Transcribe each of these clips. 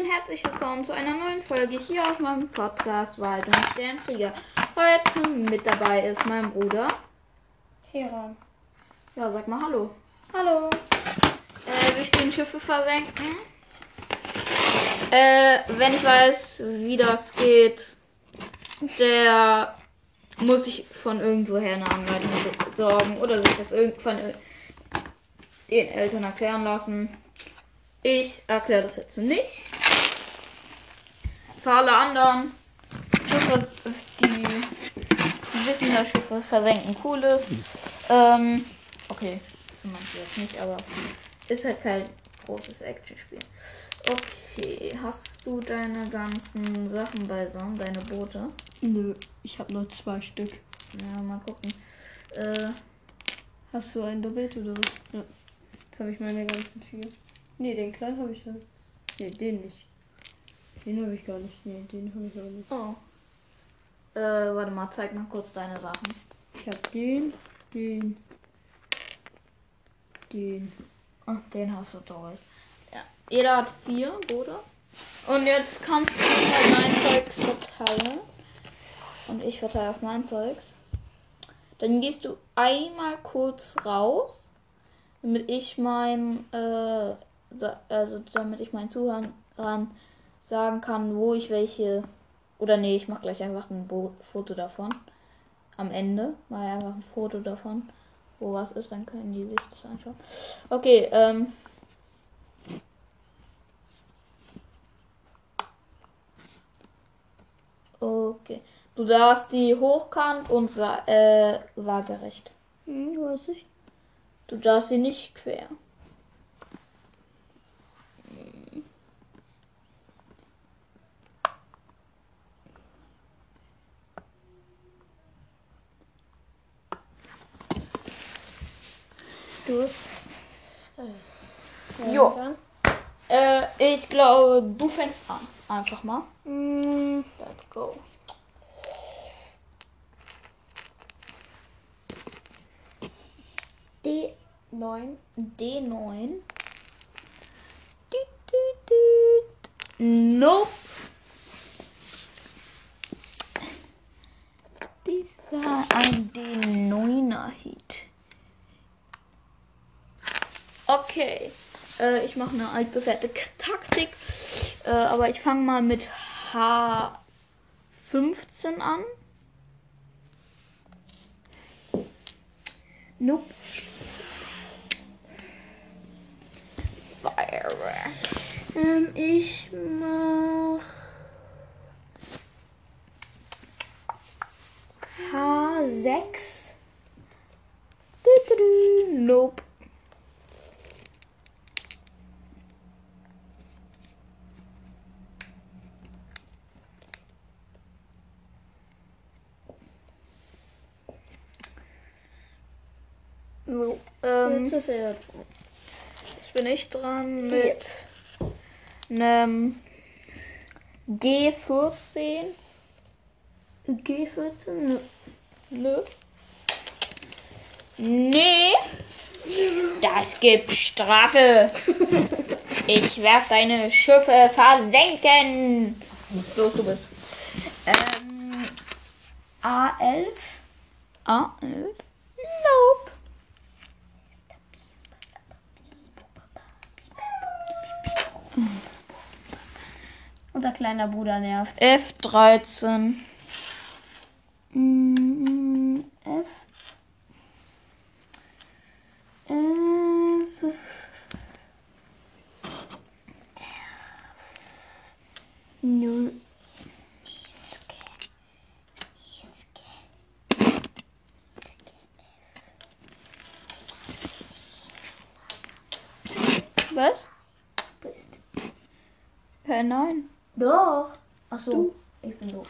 und herzlich willkommen zu einer neuen Folge hier auf meinem Podcast Wald und Sternkrieger. Heute mit dabei ist mein Bruder. Heran. Ja, sag mal Hallo. Hallo. Äh, wir spielen Schiffe versenken. Äh, wenn ich weiß, wie das geht, der muss ich von irgendwoher eine Anleitung besorgen oder sich das von den Eltern erklären lassen. Ich erkläre das jetzt nicht. Für alle anderen, Schiffe, die wissen, dass Schiffe versenken cool ist. Ähm, okay, für manche jetzt nicht, aber ist halt kein großes Actionspiel. Okay, hast du deine ganzen Sachen beisammen, deine Boote? Nö, ich habe nur zwei Stück. Ja, mal gucken. Äh, Hast du ein Doppelt oder was? Ja. Jetzt habe ich meine ganzen vier. Nee, den kleinen habe ich ja. Nee, den nicht. Den habe ich gar nicht. Nee, den habe ich auch nicht. oh. Äh, warte mal, zeig mal kurz deine Sachen. Ich habe den, den, den. Oh, den hast du durch. Ja. Jeder hat vier Boote. Und jetzt kannst du halt mein Zeugs verteilen. Und ich verteile auch mein Zeugs. Dann gehst du einmal kurz raus, damit ich mein, äh, also damit ich meinen Zuhörern sagen kann, wo ich welche. Oder nee, ich mache gleich einfach ein Bo Foto davon. Am Ende mache ich einfach ein Foto davon, wo was ist, dann können die sich das anschauen. Okay, ähm. Okay. Du darfst die hochkant und äh, waagerecht. Hm, weiß ich. Du darfst sie nicht quer. Du. Jo. Äh, ich glaube, du fängst an. Einfach mal. Hm, Let's go. D9. D9. Düt, düt, düt. Nope. Dies war ein D9er Hit. Okay. Äh, ich mache eine altbewährte Taktik. Äh, aber ich fange mal mit H15 an. Nope. Fire. Ähm, ich mach H6. Du, du, du. Nope. So, ähm, Jetzt ist er. Jetzt bin ich dran mit einem G14. G14? Nö. Nö. Nee. Das gibt Strafe. Ich werde deine Schiffe versenken. Los, du bist. Ähm, A11. A11? Nope. Unser kleiner Bruder nervt. F13. Mm, F. F. Null. Was? Hä, nein. Doch. Achso, du? ich bin doof.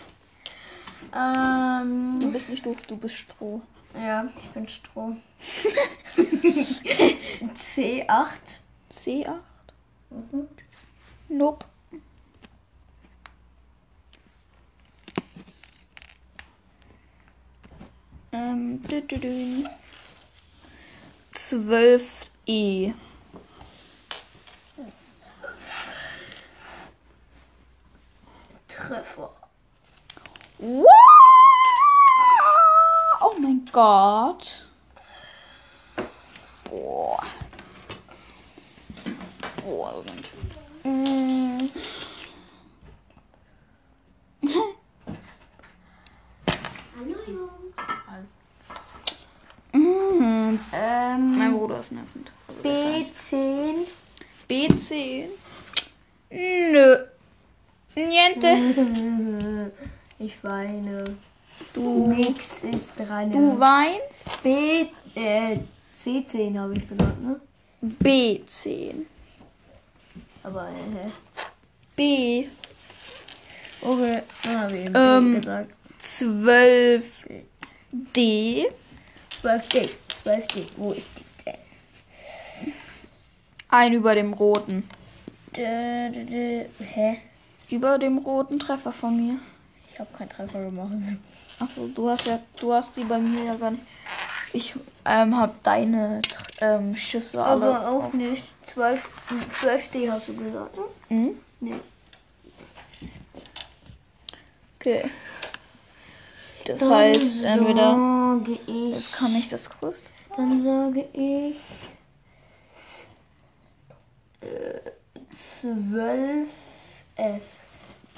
Ähm, du bist nicht doof, du bist Stroh. Ja, ich bin Stroh. C8. C8? Mhm. Nope. Ähm, 12E. Treffer. Wow! Oh mein Gott. Boah. Boah, Mensch. Mm. Hallo Jungs. Mm. Mein Bruder ist nervend. Also der Kleine. B10. B10. Nö. Niente. Ich weine. Du, Nix ist dran. du weinst? B, äh, C10 habe ich genannt, ne? B10. Aber, äh, B. okay, dann habe ich eben Ähm. Gesagt. 12. D. 12D. 12D. Wo ist die denn? Ein über dem roten. Dä, dä, dä. Hä? Über dem roten Treffer von mir. Ich habe keinen Treffer gemacht. Achso, du hast ja, du hast die bei mir ja gar nicht. Ich ähm, hab deine ähm, Schüsse alle. Aber auch nicht. 12, 12D hast du gesagt, ne? Mhm. Nee. Okay. Das heißt, entweder sage ich. es kann nicht das größte. Dann sage ich. Äh, 12F.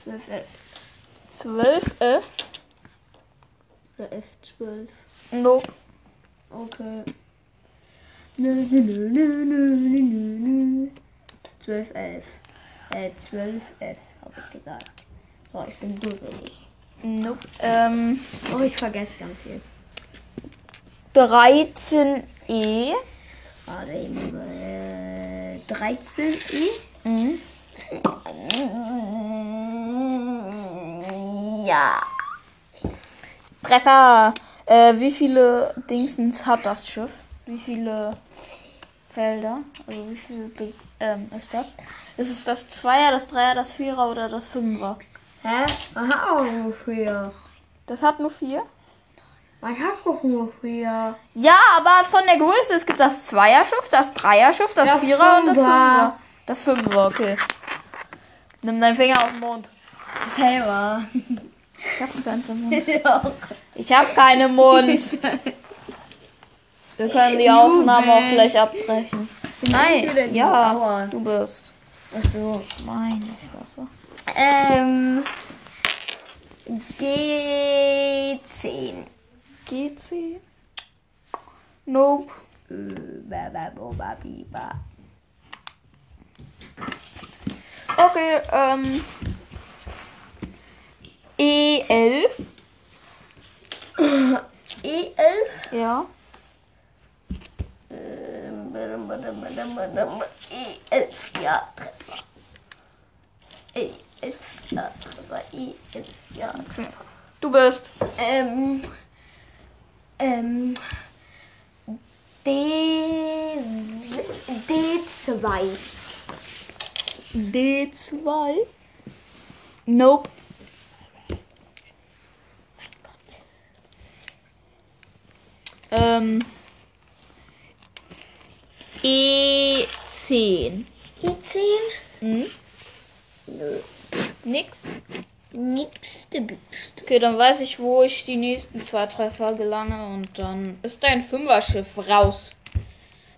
12F. 12F. Oder F12. Nope. Okay. Nö, nö, nö, nö, nö, nö, nö. 12F. Äh, 12F, habe ich gesagt. So, ich bin dusselig. Nope. Ähm, Oh, ich vergesse ganz viel. 13E. Warte eben. Äh, 13E. Mhm. Ja. Treffer. Äh, wie viele Dingsens hat das Schiff? Wie viele Felder? Also wie viel bis, ähm, ist das? Ist es das Zweier, das Dreier, das Vierer oder das Fünfer? Hä? Man hat auch nur vier. Das hat nur vier? Man hat doch nur vier. Ja, aber von der Größe, es gibt das Zweierschiff, das Dreierschiff, das Ja, Vierer und das Fünfer. Fünfer. Das Fünfer, okay. Nimm deinen Finger auf den Mund. Selber. Ich hab keinen Mund. Ich auch. Ich hab keinen Mund. Wir können die Aufnahme auch gleich abbrechen. Nein, ja, du bist. Achso. Meine Fresse. Ähm. G10. GC? Nope. Okay, ähm. E E11? E11. Ja. Ähm, badum, badum, badum, badum. E11, ja, Treffer. E11, ja, Treffer. E11, ja, Treffer. Du bist. Ähm. Ähm. D. D2. D2? Nope. Ähm. E10. E10? Hm? Nö. Nix? Nix gebüxt. Okay, dann weiß ich, wo ich die nächsten zwei Treffer gelange und dann ist dein Fünferschiff raus.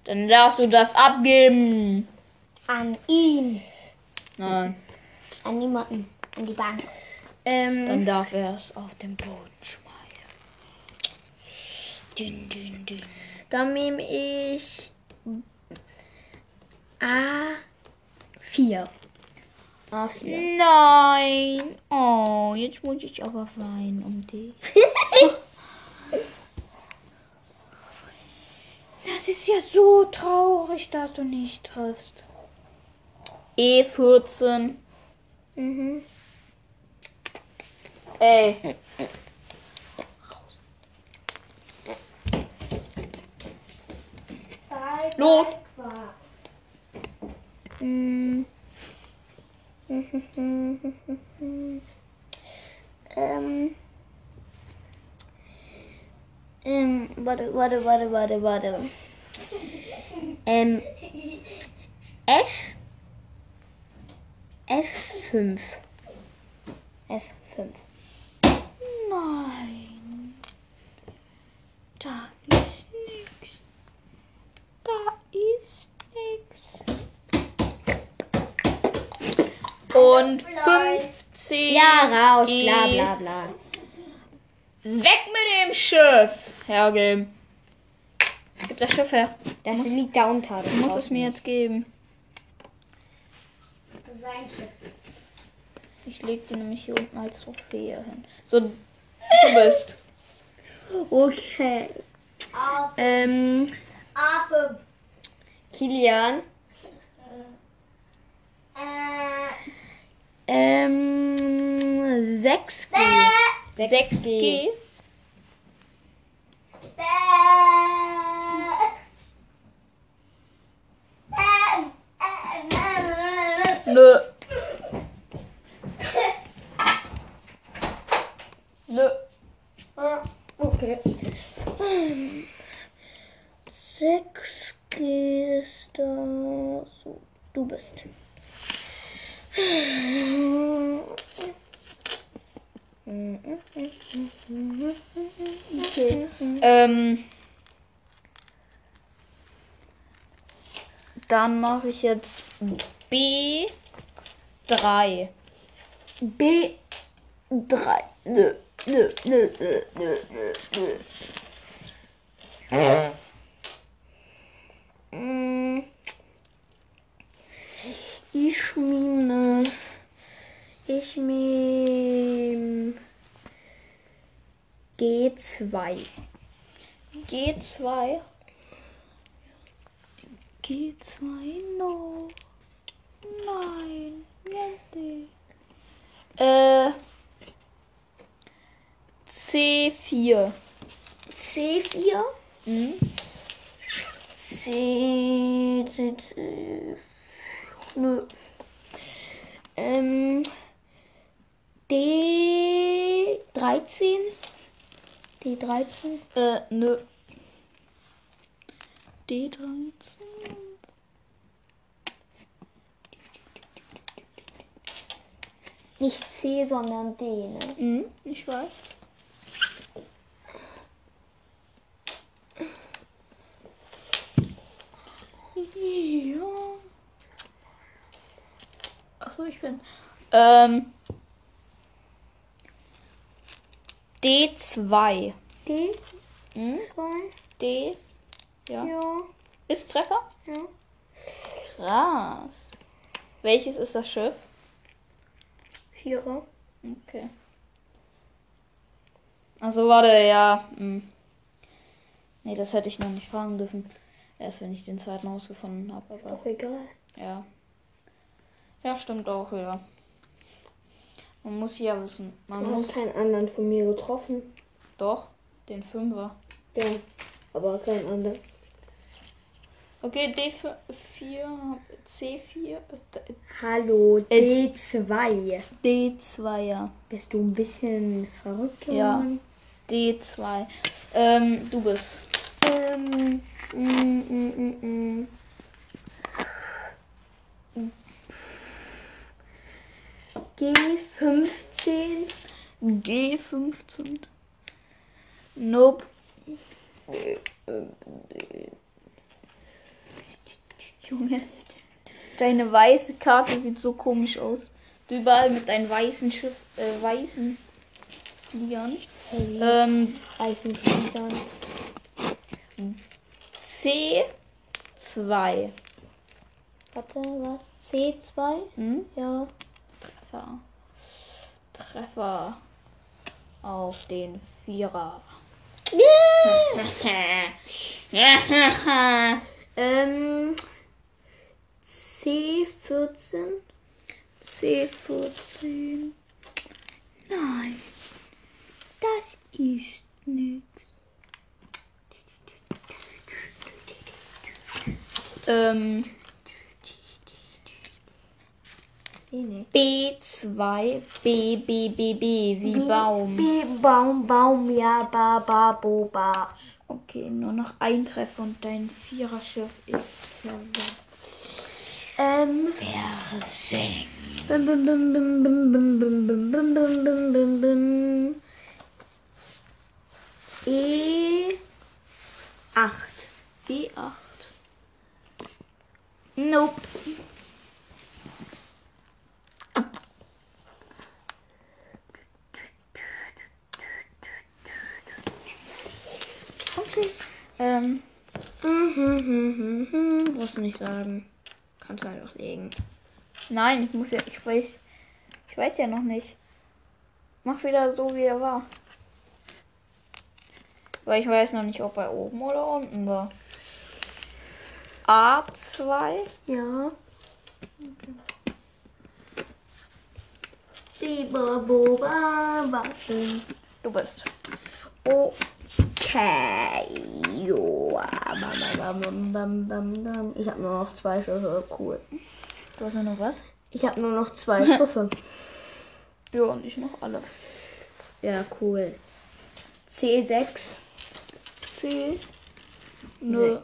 Dann darfst du das abgeben. An ihn. Nein, An niemanden. An die Bank. Ähm. dann darf er es auf den Boden schmeißen. Dün, dün, dün. Dann nehme ich A4. A4. Nein. Oh, jetzt muss ich aber weinen um dich. Das ist ja so traurig, dass du nicht triffst. E14. Mhm. Ey. Los. Ähm. Ähm, warte, warte, warte, warte, warte. Ähm. F. F5. F5. Nein. Da ist nix. Da ist nix. Und 15. Ja, raus, bla bla bla. Weg mit dem Schiff. Hergeben. Gib das Schiff her. Das liegt da unter. Du musst es mir jetzt geben. Sein Schiff. Ich leg die nämlich hier unten als Trophäe hin. So, du bist. Okay. Ähm, A5. Kilian. Äh, Ähm, 6G. 6G. Nö. Nö. Okay. 6G ist da. So, du bist. Ähm. Dann mache ich jetzt B3. B3. Nö, nö, nö, nö, nö, nö, nö. Mm. Ich mime. Ich mime. G2. G2. G2, no. Nein, niente. Äh. C4. C4. Mhm. C, C, C. Nö. Ähm. D13. D13. Äh, nö. D13. Nicht C, sondern D, ne? Mhm, ich weiß. Ja. Achso, ich bin. Ähm. D2. D, Hm? 2. D. Ja. Ja. Ist Treffer? Ja. Krass. Welches ist das Schiff? Vierer. Okay. Also warte, ja. Hm. Nee, das hätte ich noch nicht fragen dürfen. Erst wenn ich den zweiten rausgefunden habe. Aber Auch egal. ja. Ja, stimmt auch wieder. Man muss ja wissen. Man Du muss. hast keinen anderen von mir getroffen. Doch, den Fünfer. Ja. Aber keinen anderen. Okay, D4, C4, Hallo, D2. D2, ja. Bist du ein bisschen verrückt? Ja. Mann? D2. Ähm, du bist. Ähm, mm, mm, mm, G15. G15. Nope. Junge, deine weiße Karte sieht so komisch aus. Du überall mit deinen weißen Schiff, äh, weißen Fliegern. Ähm, Eisenfliegern. C2. Warte, was? C2? Hm? Ja. Treffer. Treffer auf den Vierer. Ähm, C14. C14. Nein, das ist nix. Ähm, B2, B, B, B, B, wie Baum. B, Baum, Baum, ja, ba, ba, bo, ba. Okay, nur noch ein Treffer und dein Viererschiff ist verloren. Ähm, Versenkt. Bim, bim, bim, bim, bim, bim, bim, bim, bim, bim, bim, bim, bim. E. 8. E8. Nope. Ähm. Mhm, Musst du nicht sagen. Kannst du einfach legen. Nein, ich muss ja. Ich weiß. Ich weiß ja noch nicht. Mach wieder so, wie er war. Weil ich weiß noch nicht, ob er oben oder unten war. A2. Ja. Lieber Boba, warten. Du bist. Okay. Joa. Bam, bam, bam, bam, bam. Ich habe nur noch zwei Schiffe. Cool. Du hast ja noch was? Ich habe nur noch zwei Schiffe. Ja, und ich noch alle. ja, cool. C6. C. Nö.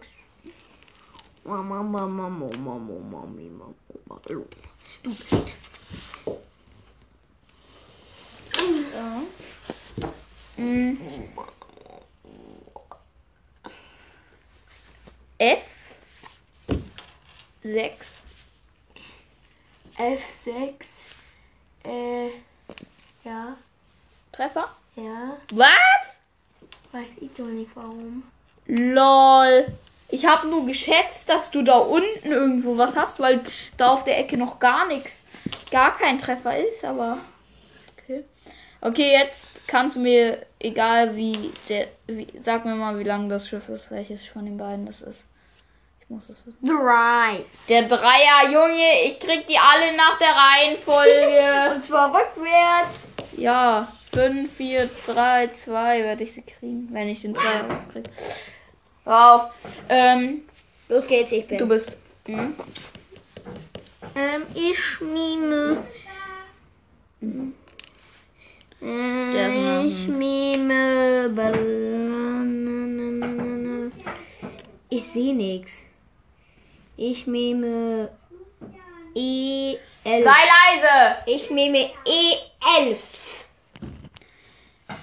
Mama, Mama, Mama, Mama, Mami, Mama, Mama. Du bist. Ja. Mm. F. 6. F6. Äh. Ja. Treffer. Ja. Was? Weiß ich doch nicht warum. Lol. Ich habe nur geschätzt, dass du da unten irgendwo was hast, weil da auf der Ecke noch gar nichts, gar kein Treffer ist, aber okay. Okay, jetzt kannst du mir, egal wie der, wie, sag mir mal, wie lang das Schiff ist, welches von den beiden das ist. Muss das wissen. Drei. Der Dreier, Junge, ich krieg die alle nach der Reihenfolge. Und zwar rückwärts. ja, 5, 4, 3, 2 werde ich sie kriegen, wenn ich den Zweier kriege. Auf. Ähm, Los geht's, ich bin. du bist. Mhm. Ähm, ich mime. Der ist Äh, noch ich mime. Ich sehe nichts. Ich mime. E11. Sei leise! Ich mime E11.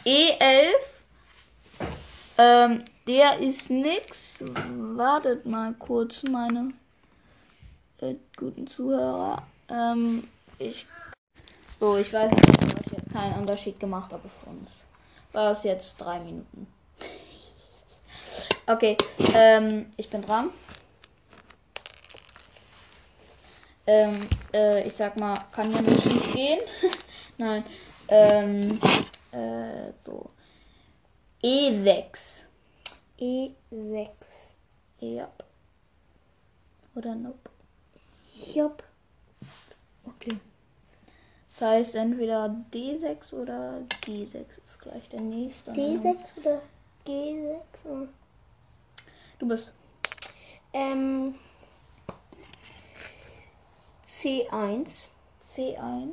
E11. Ähm, der ist nix. Wartet mal kurz, meine äh, guten Zuhörer. Ähm, ich. So, ich weiß nicht, ob ich jetzt keinen Unterschied gemacht habe für uns. War das jetzt drei Minuten? Okay, ähm, ich bin dran. Ähm, äh, ich sag mal, kann ja nicht gehen. Nein. Ähm, äh, so. E6. E6. Ja. Oder nope. Jupp. Okay. Das heißt entweder D6 oder D6 ist gleich der nächste. D6 oder G6? Hm. Du bist. Ähm. C1. C1.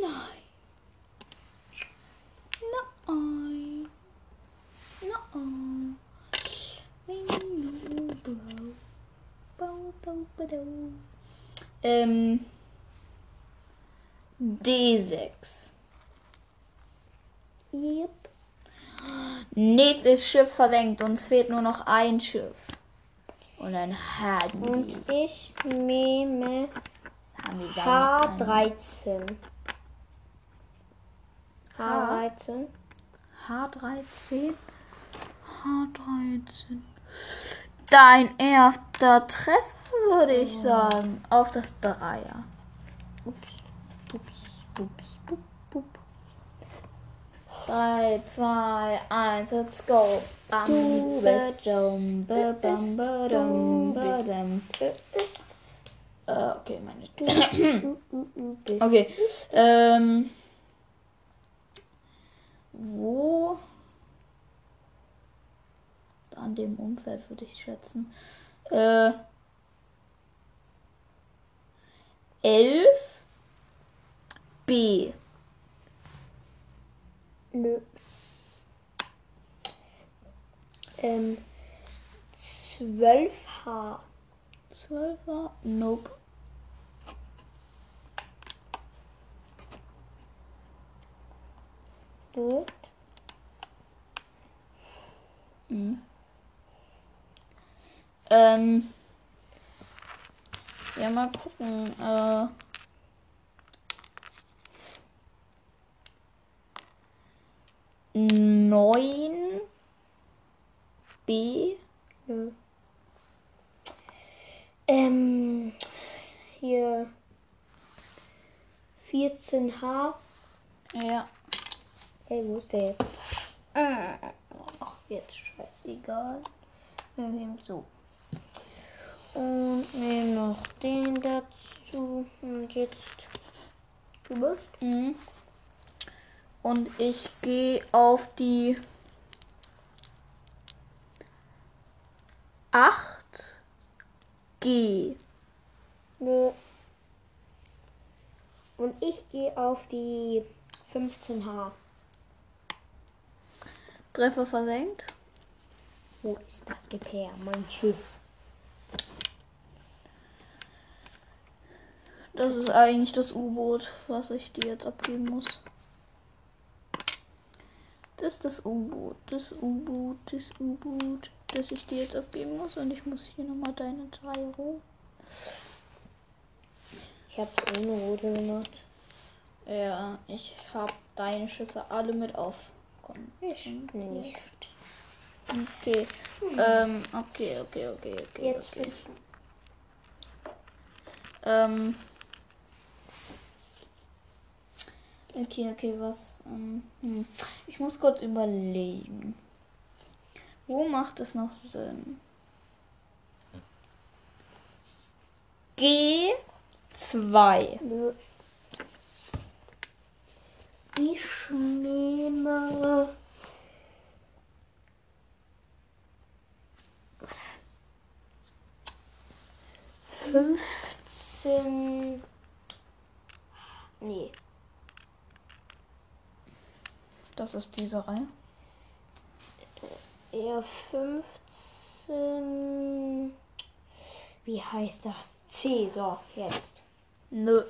Nein. Nein. Nein. Ähm. D6. Jupp. Nächstes Schiff versenkt. Uns fehlt nur noch ein Schiff. Und dann haben Und ich nehme haben wir damit ein- H13. H13. H13. H13. Dein erster Treffer, würde ich sagen. Auf das Dreier. Ups, ups, ups. 3, 2, 1, let's go. Bam, Du bist- badum, bist- badum, du bist- badum. Ist. Äh, okay, meine Du, du, du, du bist. Okay. Ähm. Wo? An dem Umfeld würde ich schätzen. Äh. Elf. B. Nö. Ähm, 12H. 12H? Nope. Boot. Mhm. Ähm. Ja, mal gucken. Äh. Neun B. Nö. Ähm, hier 14H. Ja. Hey, wo ist der jetzt? Ach, jetzt scheißegal. Wir nehmen so. Und nehmen noch den dazu. Und jetzt. Du bist? Mhm. Und ich gehe auf die 8 G. Nö. Und ich gehe auf die 15H. Treffer versenkt. Wo ist das Gepäck? Mein Schiff. Das ist eigentlich das U-Boot, was ich dir jetzt abgeben muss. Das ist das U-Boot, das U-Boot, das U-Boot, das ich dir jetzt abgeben muss. Und ich muss hier nochmal deine drei roh. Ich hab's ohne rote gemacht. Ja, ich habe deine Schüsse alle mit auf. Komm, Ich nicht. Okay. Ähm, okay, okay, okay, okay. Jetzt okay. Ähm. Okay, okay, was. Ähm, hm. Ich muss kurz überlegen. Wo macht es noch Sinn? G2. Nö. Ich nehme. Fünfzehn. Nee. Das ist diese Reihe. Eher 15. Wie heißt das? C. So, jetzt. Nö.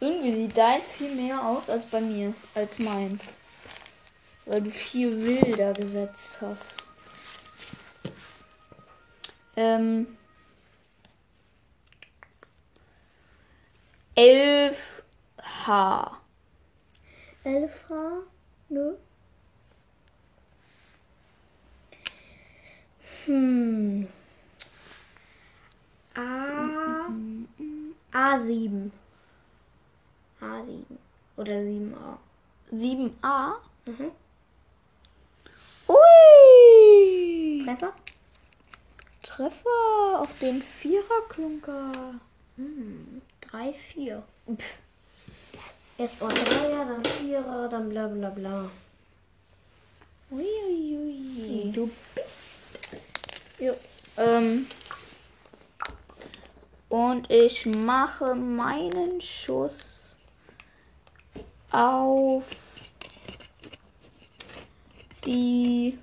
Irgendwie sieht deins viel mehr aus als bei mir, als meins. Weil du viel wilder gesetzt hast. Ähm. 11 H. 11 H. Nö. Hm. A. A7. A7. Oder 7a. 7a. Mhm. Ui! Treffer? Treffer auf den Viererklunker. Hm. 3, 4. Pff. Erst mal 3er, dann 4er, dann bla bla bla. Uiuiui. Du bist. Jo. Ähm. Und ich mache meinen Schuss auf die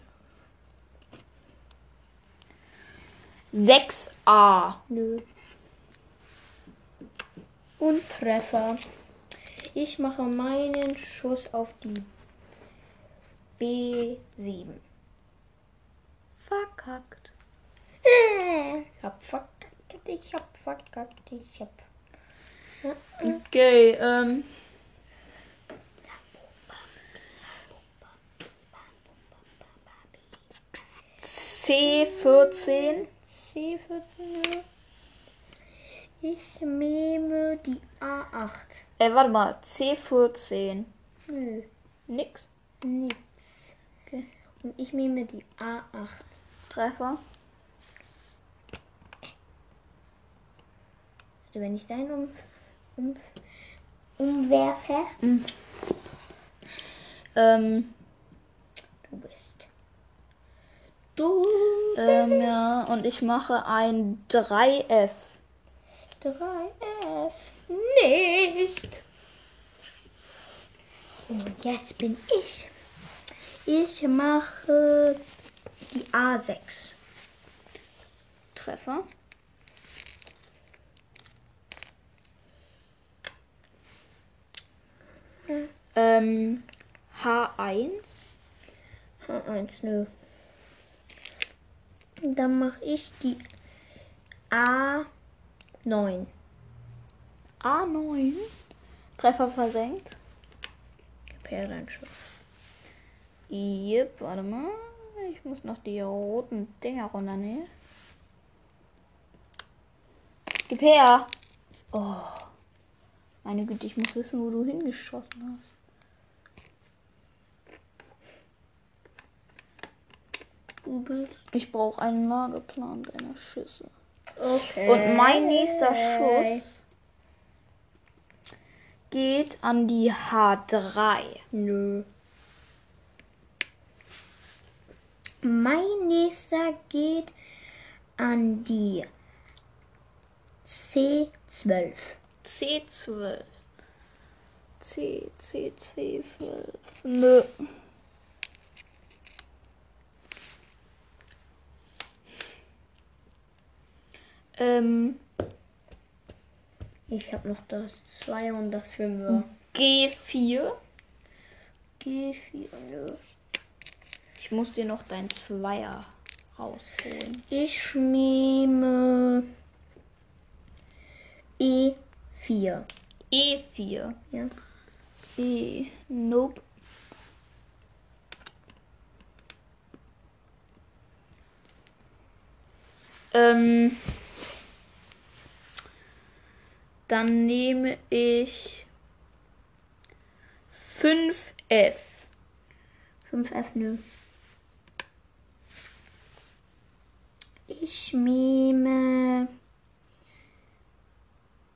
6a. Nö. Und Treffer. Ich mache meinen Schuss auf die B7. Verkackt. Äh, Ich hab verkackt, ich hab verkackt, ich hab. Okay, ähm. C14. C14. Ich nehme die A8. Äh, warte mal. C14. Nö, Nix. nix. Okay. Und ich nehme die A8. Treffer. Also wenn ich deinen um, ums, umwerfe, Ähm, du bist. Du ähm, ja, und ich mache ein 3F. 3F nicht. Und jetzt bin ich. Ich mache die A6. Treffer. Ähm, H1. H1, nö. Dann mache ich die A9. A9. Treffer versenkt. Gib her dein Schiff. Jep, warte mal. Ich muss noch die roten Dinger runternehmen. Gib her. Oh. Meine Güte, ich muss wissen, wo du hingeschossen hast. Du bist. Ich brauche einen Lageplan deiner Schüsse. Okay. Und mein nächster Schuss geht an die H3. Nö. Mein nächster geht an die C12. C12. C, C, C12. Nö. Ähm, Ich habe noch das 2 und das 5. G4. G4. Nö. Ich muss dir noch dein Zweier rausholen. Ich nehme E4. E4. Ja. E. Nope. Ähm, dann nehme ich 5F. 5F, nö. Ich nehme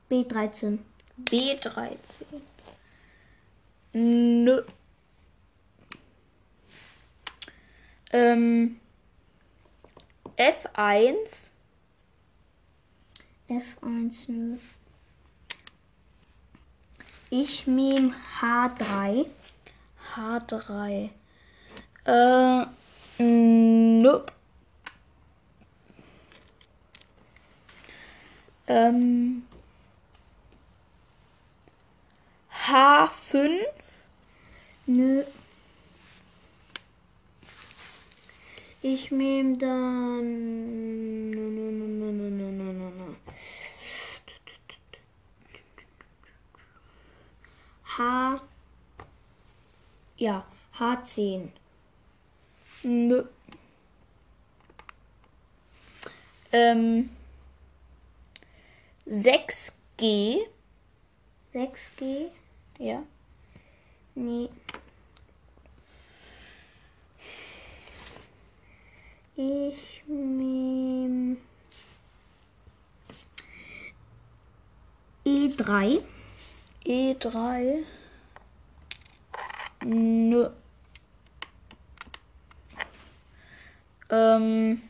B13. B13. Nö. Ähm, F1. F1, nö. Ich nehme H3. H3. Äh, nope. Ähm, H5. Nö. Ich nehme dann. H. Ja, H10. Nö. Ähm, 6G. 6G. Ja. Nee. Ich nehme E3. E3. Nö. Ähm,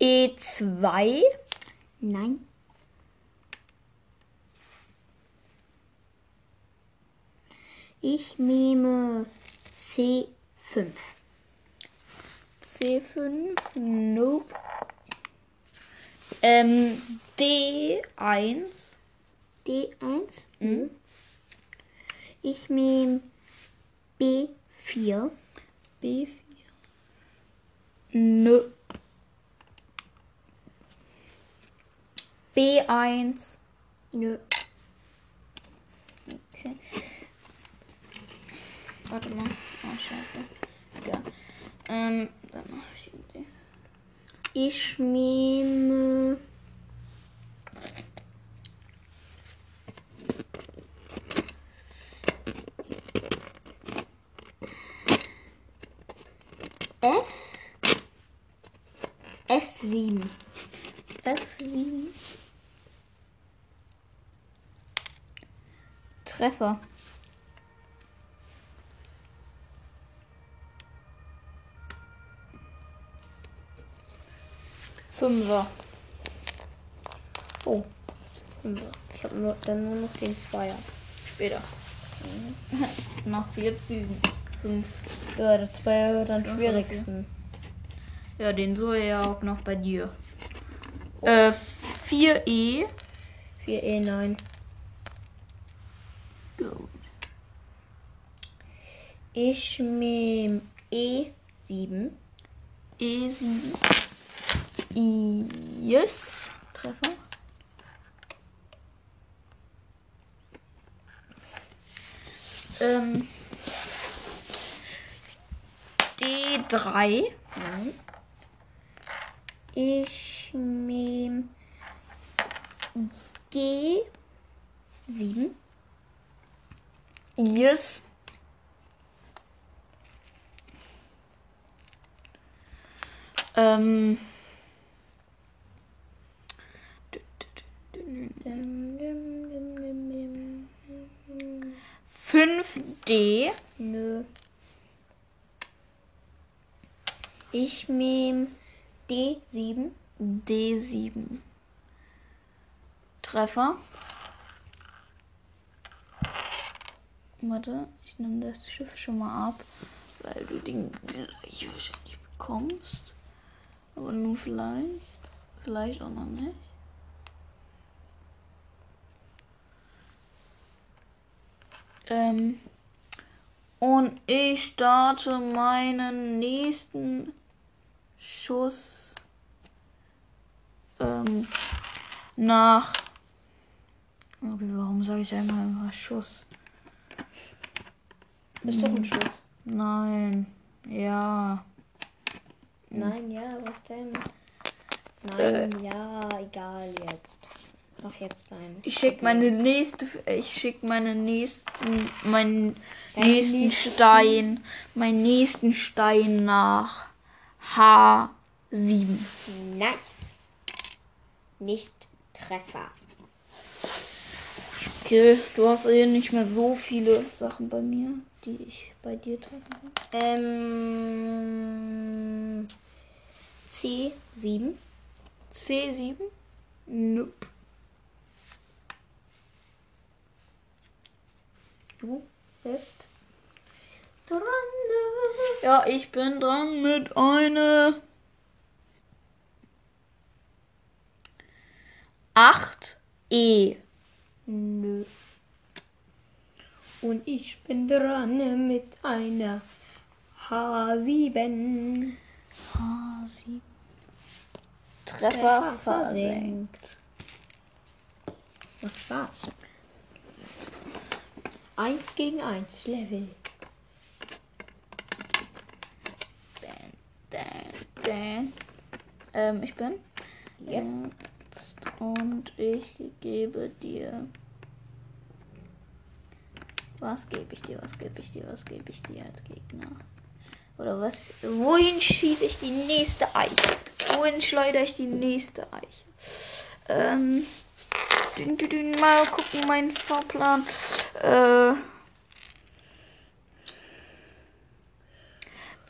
E2. Nein. Ich nehme C5. C5. Nope. Ähm, D1. D1. Mhm. Ich nehme B4. B4. Nö. B1. Nö. Okay. Warte mal. Oh, scheiße. Ja. Ähm, dann mach ich die. Ich nehme F F7. F7. Treffer. Fünfer. Oh. Fünfer. Ich habe nur, dann nur noch den Zweier. Später. Nach vier Zügen. Fünf. Ja, wird am Ja, schwierigsten. Ja, den soll ja auch noch bei dir. Äh, 4E. 4E, nein. Ich nehme E7. E7. Yes. Treffer. Ähm. D3. Nein. Ich nehme G7. Yes. Ähm. Dim. 5D. Nö. Ich nehme D7. D7. Treffer. Warte, ich nehme das Schiff schon mal ab, weil du den gleich wahrscheinlich bekommst. Aber nur vielleicht. Vielleicht auch noch nicht. Ähm, und ich starte meinen nächsten Schuss ähm, nach. Okay, warum sage ich einmal immer Schuss? Ist doch ein Schuss. Nein. Ja. Nein, ja, was denn? Nein, ja, egal jetzt. Mach jetzt deinen. Ich schicke meine nächste. Ich schicke meine nächsten. Meinen Deine nächsten nächste Stein. Meinen nächsten Stein nach H7. Nein. Nicht Treffer. Okay, du hast eh nicht mehr so viele Sachen bei mir, die ich bei dir treffen kann. Ähm. C7. C7? Nope. Du bist dran. Ja, ich bin dran mit einer 8E. Nö. Und ich bin dran mit einer H7. H7. Treffer versenkt. Macht Spaß. Eins gegen eins Level. Dan, dan. Ähm, ich bin. Jetzt und ich gebe dir. Was gebe ich dir? Was gebe ich dir? Was gebe ich dir als Gegner? Oder was? Wohin schieße ich die nächste Eiche? Wohin schleudere ich die nächste Eiche? Ähm. Dün, dün, dün, mal gucken, mein Fahrplan. Äh.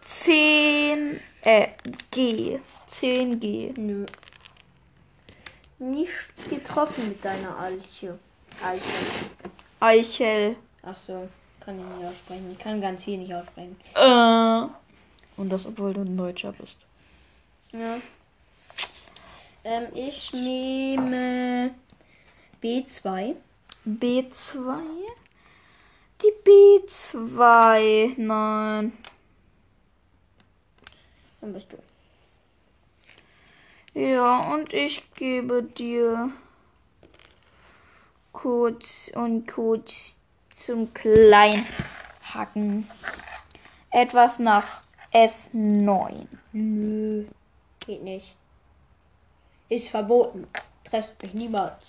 10 äh, G. 10 G. Nö. Nicht getroffen mit deiner Eiche. Eiche. Eichel. Ach so, kann ich nicht aussprechen. Ich kann ganz viel nicht aussprechen. Äh. Und das, obwohl du ein Deutscher bist. Ja. Ähm, ich nehme B2. B2? Die B2. Nein. Dann bist du. Ja, und ich gebe dir kurz und kurz zum Kleinhacken. Etwas nach F9. Nö, geht nicht. Ist verboten. Trefft mich niemals.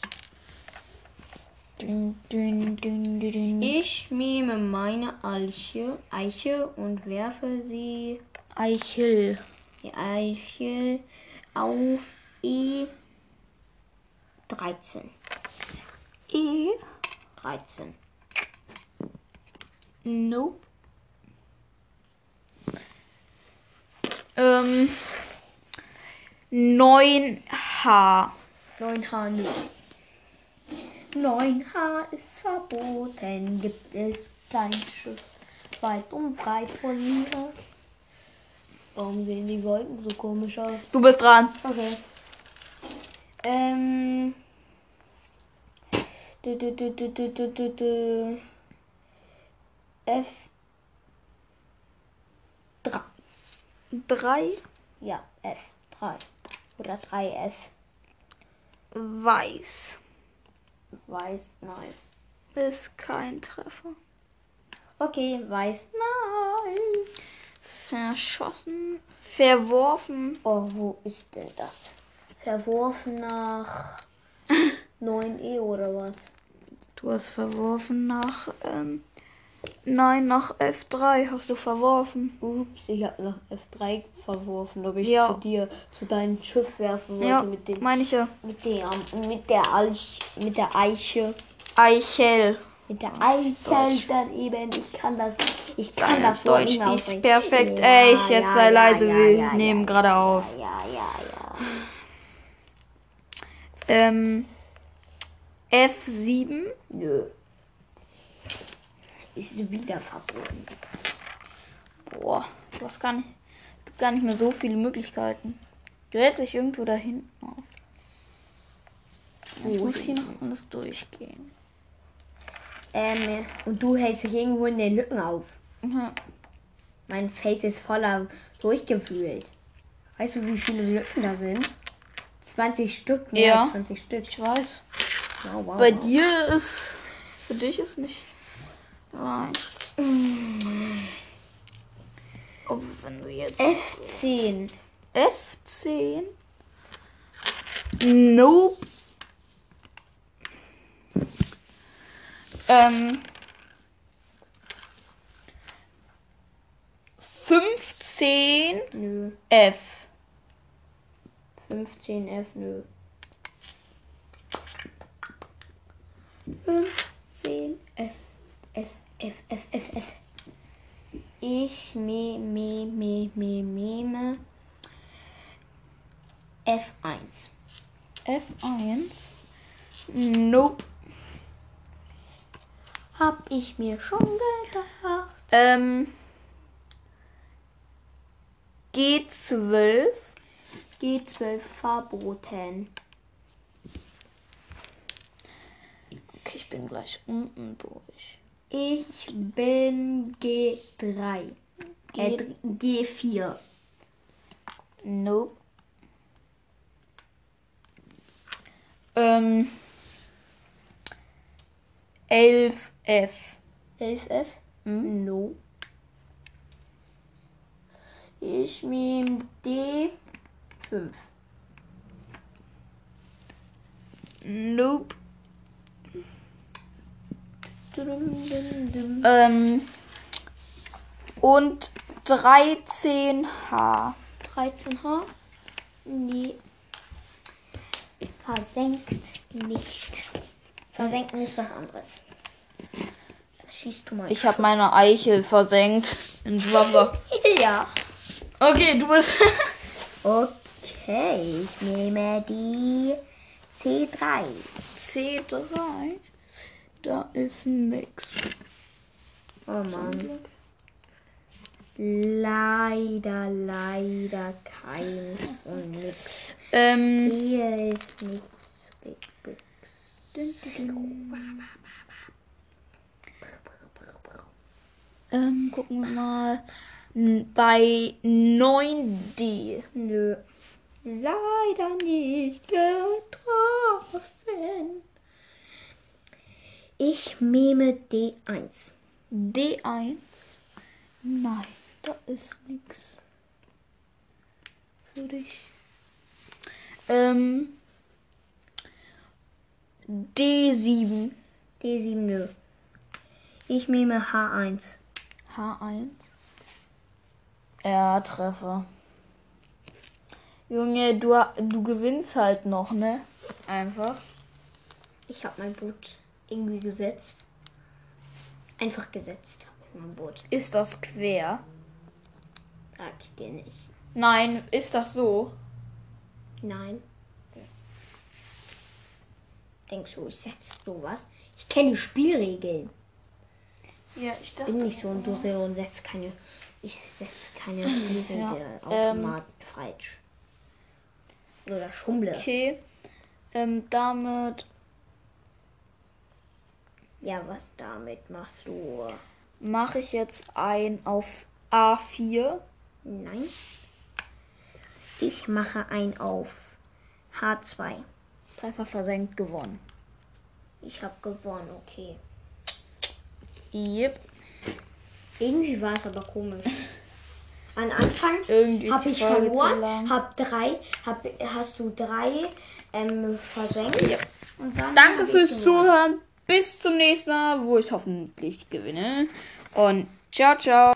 Dün, dün, dün, ich nehme meine Eiche, Eiche und werfe sie. Eichel. Die Eichel auf E13. E13. E Nope. Ähm. 9H. 9H nicht. 9H ist verboten. Gibt es kein Schuss weit und breit von mir. Warum sehen die Wolken so komisch aus? Du bist dran. Okay. Ähm. Du, du, du, du, du, du, du, du. 3. Ja, F3. Oder 3F. Weiß. Weiß, nice. Ist kein Treffer. Okay, weiß, nein. Verschossen. Verworfen. Oh, wo ist denn das? Verworfen nach 9E oder was? Du hast verworfen nach. Ähm, nein, nach F3 hast du verworfen. Ups, ich habe nach F3 verworfen, ob ich Ja. zu dir, zu deinem Schiff werfen wollte Ja, mit, den, meine ich ja. mit, der, mit der Eich, mit der Eiche. Eichel. Mit der Eichel dann eben. Ich kann das. Ich kann Dein das Deutsch nicht aussprechen. perfekt. Ja, Ey, ich jetzt ja, sei leise, wir nehmen gerade ja, auf. Ja, ja, ja. Ähm, F7. Nö. Ist wieder verboten. Boah, du hast gar nicht, gibt gar nicht mehr so viele Möglichkeiten. Du hältst dich irgendwo da hinten auf. Ich muss hier noch alles durchgehen. Ähm, und du hältst dich irgendwo in den Lücken auf. Mhm. Mein Face ist voller durchgewühlt. Weißt du, wie viele Lücken da sind? 20 Stück, mehr Ja. als 20 Stück. Ich weiß. Wow, wow, Bei dir ist, für dich ist nicht leicht. Oh, wenn du jetzt F10. F10. Nope. Ähm. 15 Nö. F. 15 F, nö. 15 F. F, F, F, F, F. Ich me, me, me, me, meme. F1. F1. Nope. Hab ich mir schon gedacht. Ähm. G12. G12 verboten. Okay, ich bin gleich unten durch. Ich bin G3. Äh, G- G4. Nope. Ähm. 11F. 11F? Hm? No. Ich nehme D5. Nope. Ähm. Und 13H. 13H? Nee. Versenkt nicht. Versenken ist was anderes. Schießt du mal. Ich habe meine Eichel versenkt ins Wasser. ja. Okay, du bist. Okay, ich nehme die C3. C3. Da ist nix. Oh Mann. Leider, leider kein von nix. Ähm. Hier ist nix. Big Big. Ähm, gucken wir mal. Bei 9D. Nö. Leider nicht getroffen. Ich meme D1. D1. Nein, da ist nix. Für dich. Ähm. D7. D7 nö. Ich meme H1. H1. Ja, Treffer. Junge, du, du gewinnst halt noch, ne? Einfach. Ich habe mein Boot irgendwie gesetzt. Einfach gesetzt ich mein Boot. Ist das quer? Sag ich dir nicht. Nein, ist das so? Nein. Denkst du, ich setze sowas? Ich kenne die Spielregeln. Ja, ich dachte. Bin nicht so ein Dussel und setze keine. Ich setze keine Spielregel Ja, Automat falsch. Oder schummle. Okay. Ähm, damit Ja, was damit machst du? mache ich jetzt ein auf A4. Nein. Ich mache ein auf H2. Dreifach versenkt gewonnen. Ich habe gewonnen, okay. Yep. Irgendwie war es aber komisch. Am Anfang habe ich verloren, hab drei, hab, hast du drei ähm, versenkt. Dann Danke fürs. Zuhören. Bis zum nächsten Mal, wo ich hoffentlich gewinne. Und ciao, ciao.